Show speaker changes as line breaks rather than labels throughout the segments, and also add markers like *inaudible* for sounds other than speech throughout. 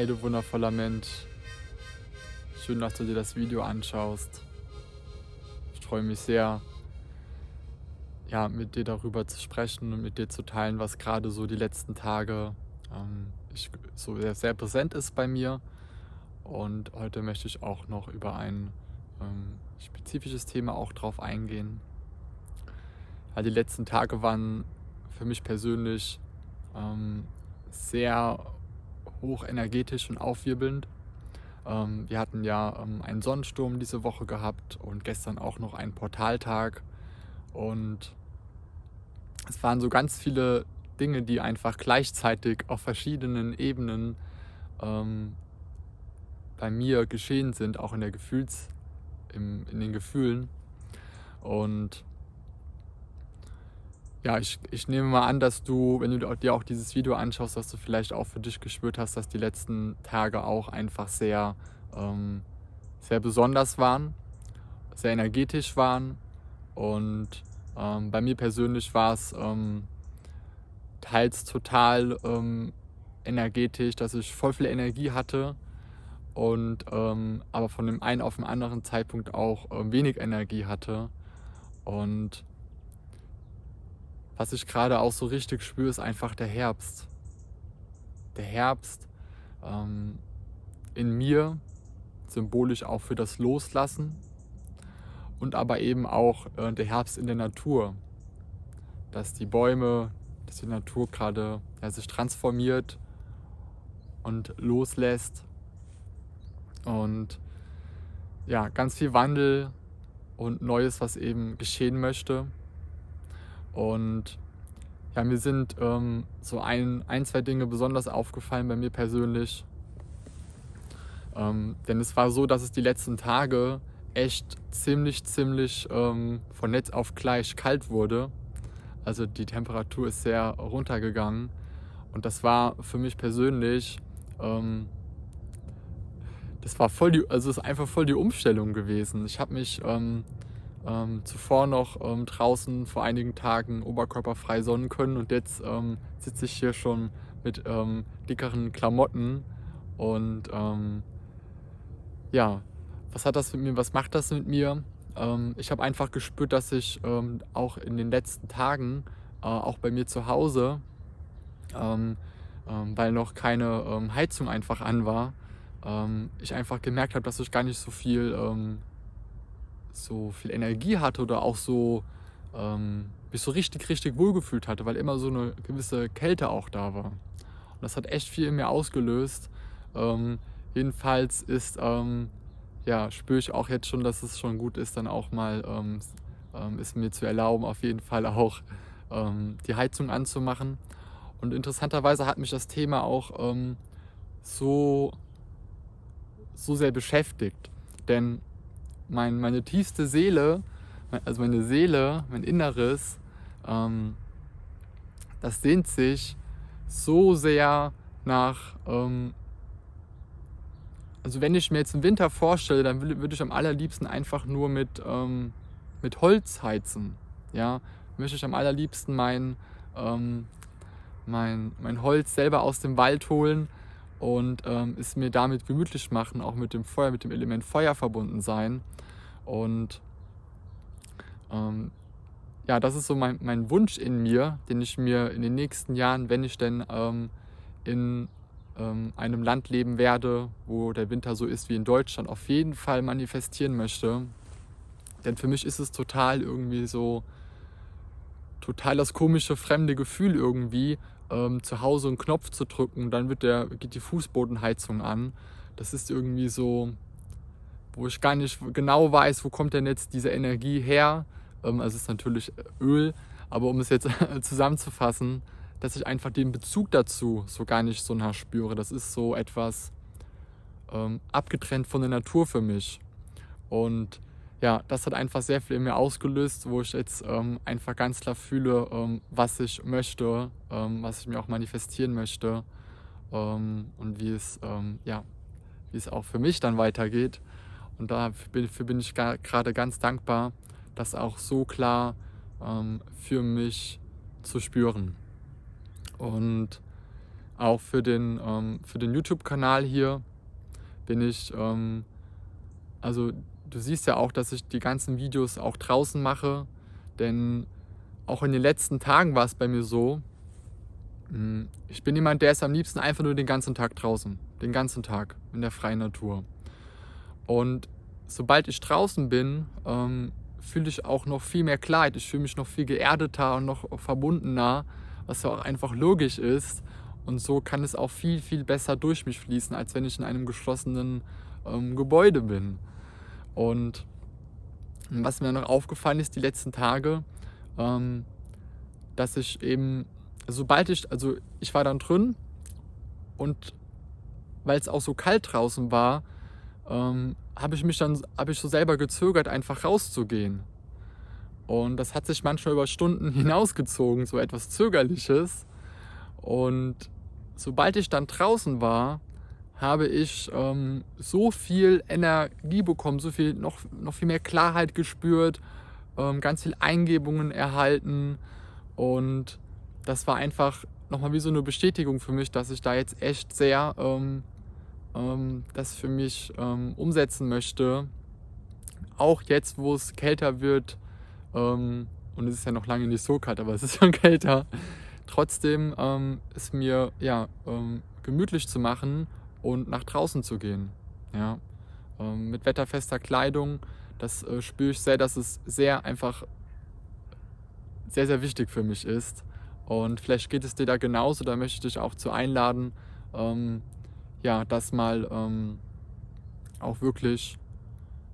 Hey du wundervoller Mensch, schön, dass du dir das Video anschaust. Ich freue mich sehr, ja, mit dir darüber zu sprechen und mit dir zu teilen, was gerade so die letzten Tage ähm, ich, so sehr, sehr präsent ist bei mir. Und heute möchte ich auch noch über ein ähm, spezifisches Thema auch drauf eingehen. Ja, die letzten Tage waren für mich persönlich ähm, sehr hochenergetisch und aufwirbelnd. Ähm, wir hatten ja ähm, einen Sonnensturm diese Woche gehabt und gestern auch noch einen Portaltag. Und es waren so ganz viele Dinge, die einfach gleichzeitig auf verschiedenen Ebenen ähm, bei mir geschehen sind, auch in der Gefühls, im, in den Gefühlen. Und ja, ich, ich nehme mal an, dass du, wenn du dir auch dieses Video anschaust, dass du vielleicht auch für dich gespürt hast, dass die letzten Tage auch einfach sehr, ähm, sehr besonders waren, sehr energetisch waren. Und ähm, bei mir persönlich war es ähm, teils total ähm, energetisch, dass ich voll viel Energie hatte und ähm, aber von dem einen auf den anderen Zeitpunkt auch äh, wenig Energie hatte. Und was ich gerade auch so richtig spüre, ist einfach der Herbst. Der Herbst ähm, in mir, symbolisch auch für das Loslassen und aber eben auch äh, der Herbst in der Natur. Dass die Bäume, dass die Natur gerade ja, sich transformiert und loslässt. Und ja, ganz viel Wandel und Neues, was eben geschehen möchte. Und ja, mir sind ähm, so ein, ein, zwei Dinge besonders aufgefallen bei mir persönlich. Ähm, denn es war so, dass es die letzten Tage echt ziemlich, ziemlich ähm, von Netz auf gleich kalt wurde. Also die Temperatur ist sehr runtergegangen. Und das war für mich persönlich, ähm, das war voll die, also es ist einfach voll die Umstellung gewesen. Ich habe mich ähm, ähm, zuvor noch ähm, draußen vor einigen Tagen oberkörperfrei sonnen können und jetzt ähm, sitze ich hier schon mit ähm, dickeren Klamotten und ja, was hat das mit mir, was macht das mit mir? Ähm, ich habe einfach gespürt, dass ich ähm, auch in den letzten Tagen, äh, auch bei mir zu Hause, ähm, ähm weil noch keine ähm, Heizung einfach an war, ähm, ich einfach gemerkt habe, dass ich gar nicht so viel, so viel Energie hatte oder auch so mich so richtig, richtig wohlgefühlt hatte, weil immer so eine gewisse Kälte auch da war. Und das hat echt viel in mir ausgelöst. jedenfalls ist ja, spüre ich auch jetzt schon, dass es schon gut ist, dann auch mal ähm, ähm, es mir zu erlauben, auf jeden Fall auch ähm, die Heizung anzumachen. Und interessanterweise hat mich das Thema auch ähm, so, so sehr beschäftigt. Denn mein, meine tiefste Seele, also meine Seele, mein Inneres, ähm, das sehnt sich so sehr nach ähm, also wenn ich mir jetzt einen Winter vorstelle, dann würde ich am allerliebsten einfach nur mit, ähm, mit Holz heizen. Ja, möchte ich am allerliebsten mein, ähm, mein, mein Holz selber aus dem Wald holen und ähm, es mir damit gemütlich machen, auch mit dem Feuer, mit dem Element Feuer verbunden sein. Und ähm, ja, das ist so mein, mein Wunsch in mir, den ich mir in den nächsten Jahren, wenn ich denn ähm, in ähm, einem Land leben werde, wo der Winter so ist wie in Deutschland, auf jeden Fall manifestieren möchte. Denn für mich ist es total irgendwie so, total das komische, fremde Gefühl irgendwie, ähm, zu Hause einen Knopf zu drücken, dann wird der, geht die Fußbodenheizung an. Das ist irgendwie so, wo ich gar nicht genau weiß, wo kommt denn jetzt diese Energie her. Ähm, also es ist natürlich Öl, aber um es jetzt *laughs* zusammenzufassen, dass ich einfach den Bezug dazu so gar nicht so nah spüre. Das ist so etwas ähm, abgetrennt von der Natur für mich. Und ja, das hat einfach sehr viel in mir ausgelöst, wo ich jetzt ähm, einfach ganz klar fühle, ähm, was ich möchte, ähm, was ich mir auch manifestieren möchte ähm, und wie es, ähm, ja, wie es auch für mich dann weitergeht. Und dafür bin ich gerade ganz dankbar, das auch so klar für mich zu spüren. Und auch für den, ähm, für den YouTube-Kanal hier bin ich, ähm, also du siehst ja auch, dass ich die ganzen Videos auch draußen mache, denn auch in den letzten Tagen war es bei mir so, hm, ich bin jemand, der ist am liebsten einfach nur den ganzen Tag draußen, den ganzen Tag in der freien Natur. Und sobald ich draußen bin, ähm, fühle ich auch noch viel mehr Klarheit. Ich fühle mich noch viel geerdeter und noch verbundener, was ja auch einfach logisch ist. Und so kann es auch viel, viel besser durch mich fließen, als wenn ich in einem geschlossenen ähm, Gebäude bin. Und was mir noch aufgefallen ist die letzten Tage, ähm, dass ich eben, sobald ich, also ich war dann drin und weil es auch so kalt draußen war, ähm, habe ich mich dann, habe ich so selber gezögert, einfach rauszugehen. Und das hat sich manchmal über Stunden *laughs* hinausgezogen, so etwas Zögerliches. Und sobald ich dann draußen war, habe ich ähm, so viel Energie bekommen, so viel, noch, noch viel mehr Klarheit gespürt, ähm, ganz viel Eingebungen erhalten. Und das war einfach nochmal wie so eine Bestätigung für mich, dass ich da jetzt echt sehr ähm, ähm, das für mich ähm, umsetzen möchte. Auch jetzt, wo es kälter wird, ähm, und es ist ja noch lange nicht so kalt, aber es ist *laughs* schon kälter, trotzdem es mir ja, gemütlich zu machen und nach draußen zu gehen. Ja? Ähm, mit wetterfester Kleidung, das äh, spüre ich sehr, dass es sehr einfach sehr, sehr wichtig für mich ist. Und vielleicht geht es dir da genauso, da möchte ich dich auch zu einladen, ähm, ja, das mal ähm, auch wirklich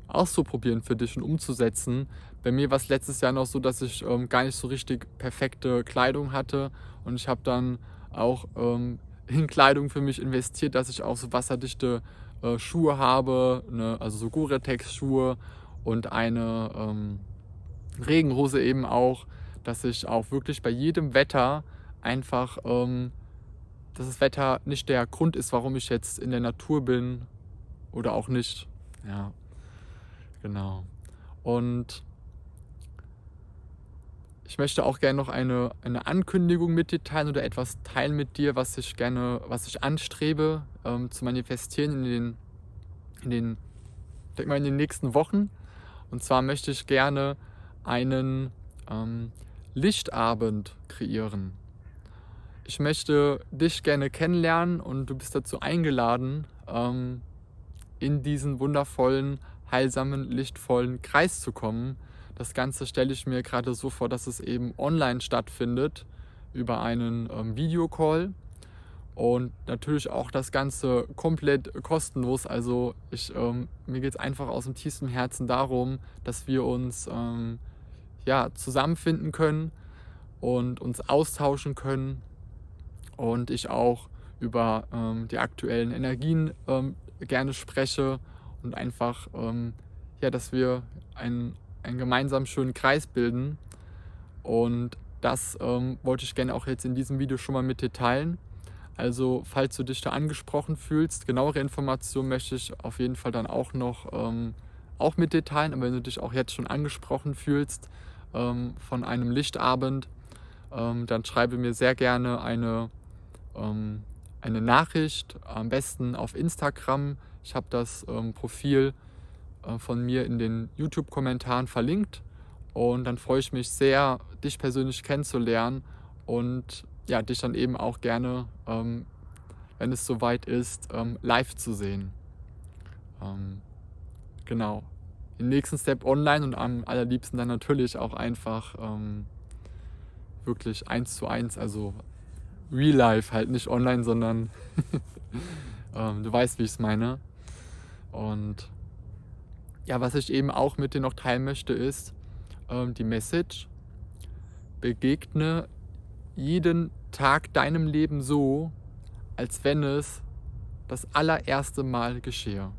auszuprobieren für dich und umzusetzen. Bei mir war es letztes Jahr noch so, dass ich ähm, gar nicht so richtig perfekte Kleidung hatte und ich habe dann auch ähm, in Kleidung für mich investiert, dass ich auch so wasserdichte äh, Schuhe habe, ne, also so Gore-Tex-Schuhe und eine ähm, Regenhose eben auch, dass ich auch wirklich bei jedem Wetter einfach ähm, dass das Wetter nicht der Grund ist, warum ich jetzt in der Natur bin oder auch nicht. Ja, genau. Und ich möchte auch gerne noch eine, eine Ankündigung mit dir teilen oder etwas teilen mit dir, was ich gerne, was ich anstrebe ähm, zu manifestieren in den, in den, denk mal in den nächsten Wochen. Und zwar möchte ich gerne einen ähm, Lichtabend kreieren ich möchte dich gerne kennenlernen und du bist dazu eingeladen, ähm, in diesen wundervollen, heilsamen, lichtvollen Kreis zu kommen. Das Ganze stelle ich mir gerade so vor, dass es eben online stattfindet über einen ähm, Videocall und natürlich auch das Ganze komplett kostenlos. Also ich, ähm, mir geht es einfach aus dem tiefsten Herzen darum, dass wir uns ähm, ja, zusammenfinden können und uns austauschen können und ich auch über ähm, die aktuellen Energien ähm, gerne spreche und einfach, ähm, ja, dass wir einen, einen gemeinsamen schönen Kreis bilden. Und das ähm, wollte ich gerne auch jetzt in diesem Video schon mal mit dir teilen. Also, falls du dich da angesprochen fühlst, genauere Informationen möchte ich auf jeden Fall dann auch noch ähm, auch mit dir. Aber wenn du dich auch jetzt schon angesprochen fühlst ähm, von einem Lichtabend, dann schreibe mir sehr gerne eine ähm, eine Nachricht, am besten auf Instagram. Ich habe das ähm, Profil von mir in den YouTube-Kommentaren verlinkt und dann freue ich mich sehr, dich persönlich kennenzulernen und ja, dich dann eben auch gerne, ähm, wenn es soweit ist, ähm, live zu sehen. Ähm, genau. Im nächsten Step online und am allerliebsten dann natürlich auch einfach ähm, wirklich eins zu eins, also real life, halt nicht online, sondern *laughs* ähm, du weißt, wie ich es meine. Und ja, was ich eben auch mit dir noch teilen möchte, ist ähm, die Message, begegne jeden Tag deinem Leben so, als wenn es das allererste Mal geschehe.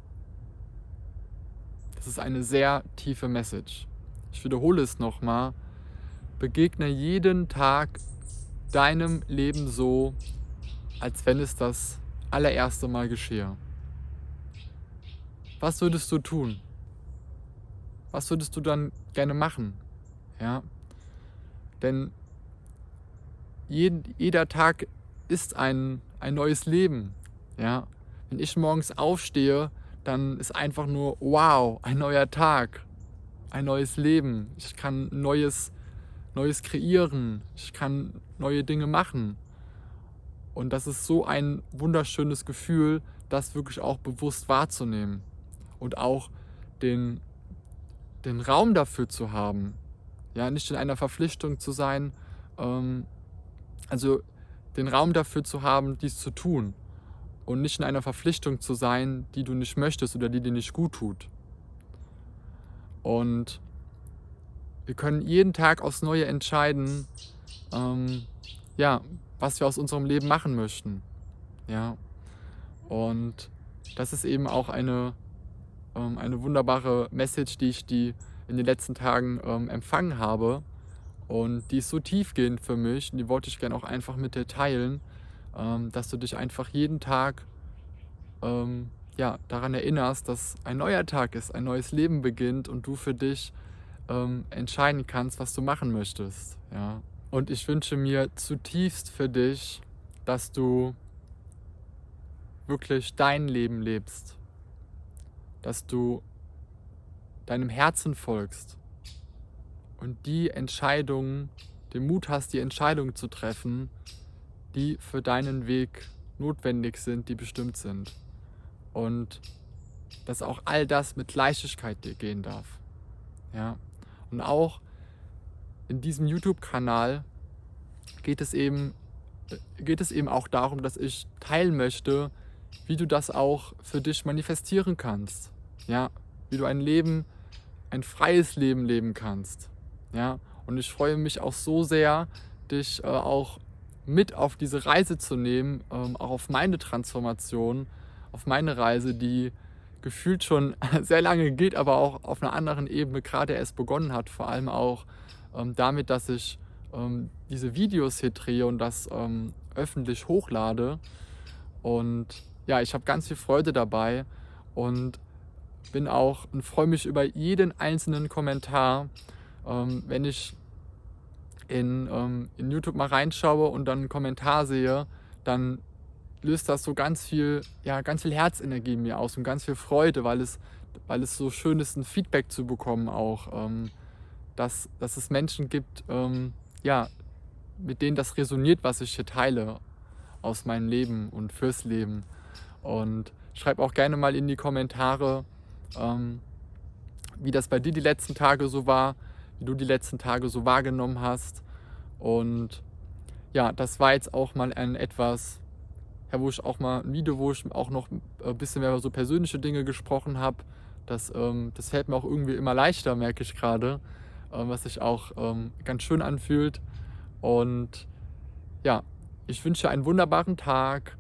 Das ist eine sehr tiefe Message. Ich wiederhole es nochmal. Begegne jeden Tag deinem Leben so, als wenn es das allererste Mal geschehe? Was würdest du tun? Was würdest du dann gerne machen? Ja? Denn jeder Tag ist ein, ein neues Leben. Ja? Wenn ich morgens aufstehe, dann ist einfach nur, wow, ein neuer Tag, ein neues Leben. Ich kann Neues, Neues kreieren, ich kann neue Dinge machen. Und das ist so ein wunderschönes Gefühl, das wirklich auch bewusst wahrzunehmen und auch den, den Raum dafür zu haben. Ja, nicht in einer Verpflichtung zu sein, ähm, also den Raum dafür zu haben, dies zu tun und nicht in einer Verpflichtung zu sein, die du nicht möchtest oder die dir nicht gut tut. Und wir können jeden Tag aufs Neue entscheiden, ähm, ja, was wir aus unserem Leben machen möchten. Ja. Und das ist eben auch eine, ähm, eine wunderbare Message, die ich die in den letzten Tagen ähm, empfangen habe. Und die ist so tiefgehend für mich und die wollte ich gerne auch einfach mit dir teilen, ähm, dass du dich einfach jeden Tag ähm, ja, daran erinnerst, dass ein neuer Tag ist, ein neues Leben beginnt und du für dich ähm, entscheiden kannst, was du machen möchtest. Ja. Und ich wünsche mir zutiefst für dich, dass du wirklich dein Leben lebst, dass du deinem Herzen folgst und die Entscheidungen, den Mut hast, die Entscheidungen zu treffen, die für deinen Weg notwendig sind, die bestimmt sind. Und dass auch all das mit Leichtigkeit dir gehen darf. Ja. Und auch in diesem YouTube-Kanal geht es eben geht es eben auch darum, dass ich teilen möchte, wie du das auch für dich manifestieren kannst. Ja, wie du ein Leben, ein freies Leben leben kannst. Ja, und ich freue mich auch so sehr, dich äh, auch mit auf diese Reise zu nehmen, ähm, auch auf meine Transformation, auf meine Reise, die gefühlt schon *laughs* sehr lange geht, aber auch auf einer anderen Ebene gerade erst begonnen hat. Vor allem auch ähm, damit, dass ich ähm, diese Videos hier drehe und das ähm, öffentlich hochlade. Und ja, ich habe ganz viel Freude dabei und bin auch und freue mich über jeden einzelnen Kommentar, ähm, wenn ich in, ähm, in YouTube mal reinschaue und dann einen Kommentar sehe, dann löst das so ganz viel, ja, ganz viel Herzenergie in mir aus und ganz viel Freude, weil es, weil es so schön ist, ein Feedback zu bekommen auch, ähm, dass, dass es Menschen gibt, ähm, ja, mit denen das resoniert, was ich hier teile aus meinem Leben und fürs Leben. Und schreib auch gerne mal in die Kommentare, ähm, wie das bei dir die letzten Tage so war, wie du die letzten Tage so wahrgenommen hast. Und ja, das war jetzt auch mal ein etwas, ja, wo ich auch mal ein Video, wo ich auch noch ein bisschen mehr über so persönliche Dinge gesprochen habe. Das, ähm, das fällt mir auch irgendwie immer leichter, merke ich gerade ähm, was sich auch ähm, ganz schön anfühlt. Und ja, ich wünsche dir einen wunderbaren Tag,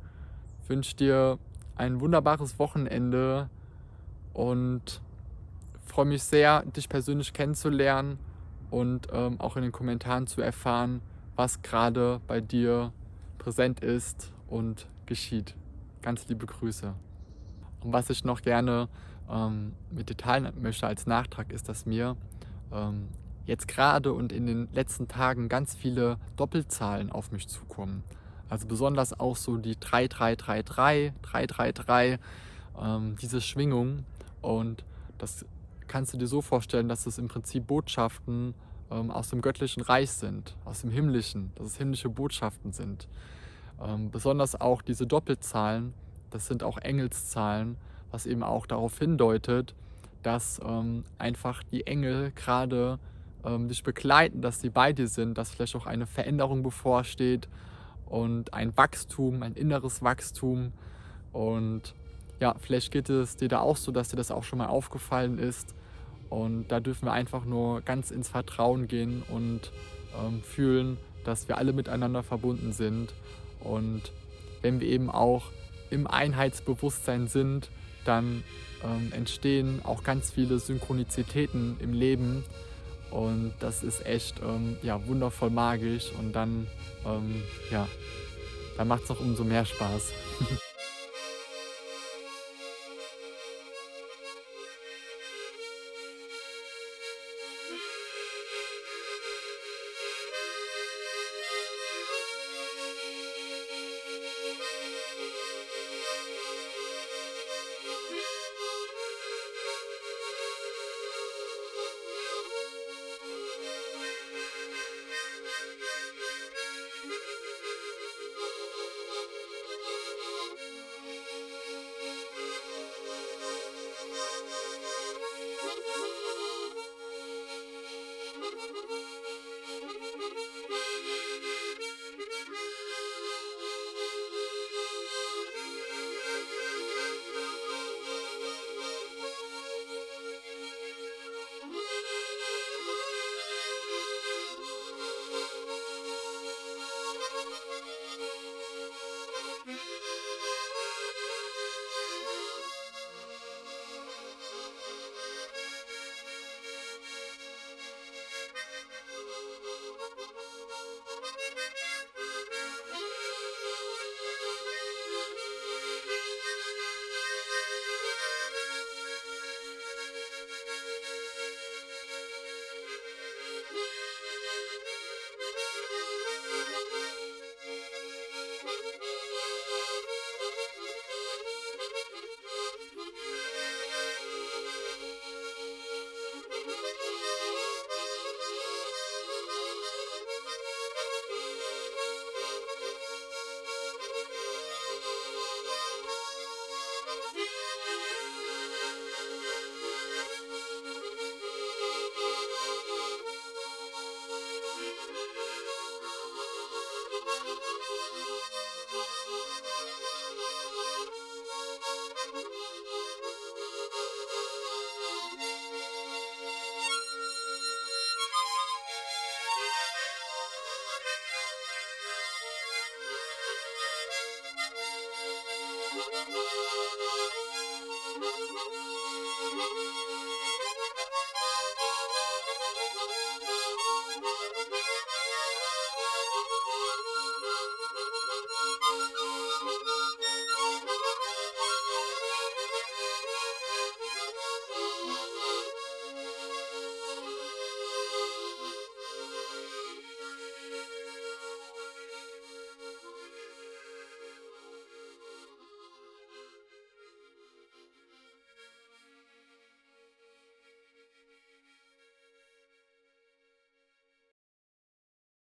wünsche dir ein wunderbares Wochenende und freue mich sehr, dich persönlich kennenzulernen und ähm, auch in den Kommentaren zu erfahren, was gerade bei dir präsent ist und geschieht. Ganz liebe Grüße. Und was ich noch gerne ähm, mit dir teilen möchte als Nachtrag, ist, dass mir ähm, jetzt gerade und in den letzten Tagen ganz viele Doppelzahlen auf mich zukommen. Also besonders auch so die 3333, 333, ähm, diese Schwingung. Und das kannst du dir so vorstellen, dass es im Prinzip Botschaften ähm, aus dem göttlichen Reich sind, aus dem himmlischen, dass es himmlische Botschaften sind. Ähm, besonders auch diese Doppelzahlen, das sind auch Engelszahlen, was eben auch darauf hindeutet, dass ähm, einfach die Engel gerade ähm, dich begleiten, dass sie bei dir sind, dass vielleicht auch eine Veränderung bevorsteht und ein Wachstum, ein inneres Wachstum. Und ja, vielleicht geht es dir da auch so, dass dir das auch schon mal aufgefallen ist. Und da dürfen wir einfach nur ganz ins Vertrauen gehen und ähm, fühlen, dass wir alle miteinander verbunden sind. Und wenn wir eben auch im Einheitsbewusstsein sind, dann ähm, entstehen auch ganz viele Synchronizitäten im Leben. Und das ist echt ähm, ja, wundervoll magisch. Und dann, ähm, ja, dann macht es noch umso mehr Spaß. *laughs*